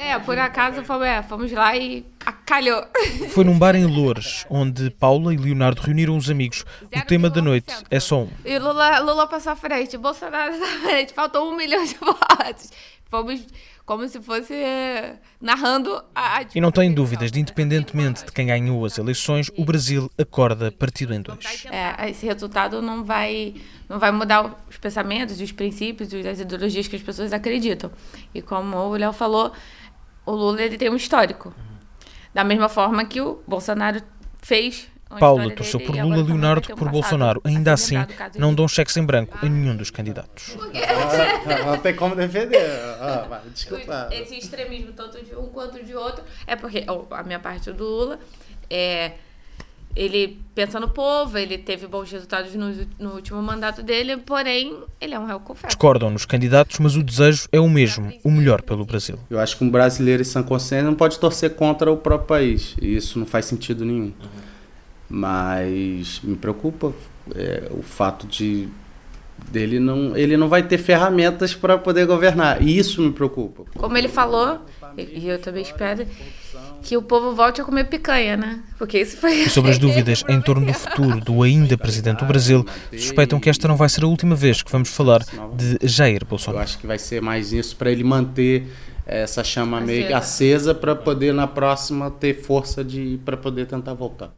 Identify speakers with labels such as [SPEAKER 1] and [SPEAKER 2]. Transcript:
[SPEAKER 1] É, por acaso fomos, é, fomos lá e acalhou.
[SPEAKER 2] Foi num bar em Loures, onde Paula e Leonardo reuniram os amigos. O tema da noite é só um.
[SPEAKER 1] E Lula, Lula passou à frente, Bolsonaro à frente, faltou um milhão de votos. Fomos como se fosse é, narrando a.
[SPEAKER 2] E não tem dúvidas de, independentemente de quem ganhou as eleições, o Brasil acorda partido em dois.
[SPEAKER 1] É, esse resultado não vai, não vai mudar os pensamentos, os princípios, as ideologias que as pessoas acreditam. E como o Léo falou, o Lula ele tem um histórico. Da mesma forma que o Bolsonaro fez
[SPEAKER 2] Paulo torceu por Lula, Leonardo por Bolsonaro. Ainda assim, não dão cheques em branco a nenhum dos candidatos.
[SPEAKER 3] Não tem como defender. Ah, desculpa.
[SPEAKER 1] Esse extremismo, tanto de um quanto de outro, é porque a minha parte do Lula é ele pensa no povo, ele teve bons resultados no, no, último mandato dele, porém, ele é um réu confesso.
[SPEAKER 2] Discordam nos candidatos, mas o desejo é o mesmo, o melhor pelo Brasil.
[SPEAKER 3] Eu acho que um brasileiro em São consciência não pode torcer contra o próprio país, e isso não faz sentido nenhum. Uhum. Mas me preocupa é, o fato de dele não ele não vai ter ferramentas para poder governar e isso me preocupa
[SPEAKER 1] como ele falou e eu também espero que o povo volte a comer picanha, né? Porque isso foi.
[SPEAKER 2] Sobre as dúvidas em torno do futuro do ainda presidente do Brasil, suspeitam que esta não vai ser a última vez que vamos falar de Jair Bolsonaro.
[SPEAKER 3] Eu acho que vai ser mais isso para ele manter essa chama meio acesa para poder na próxima ter força de para poder tentar voltar.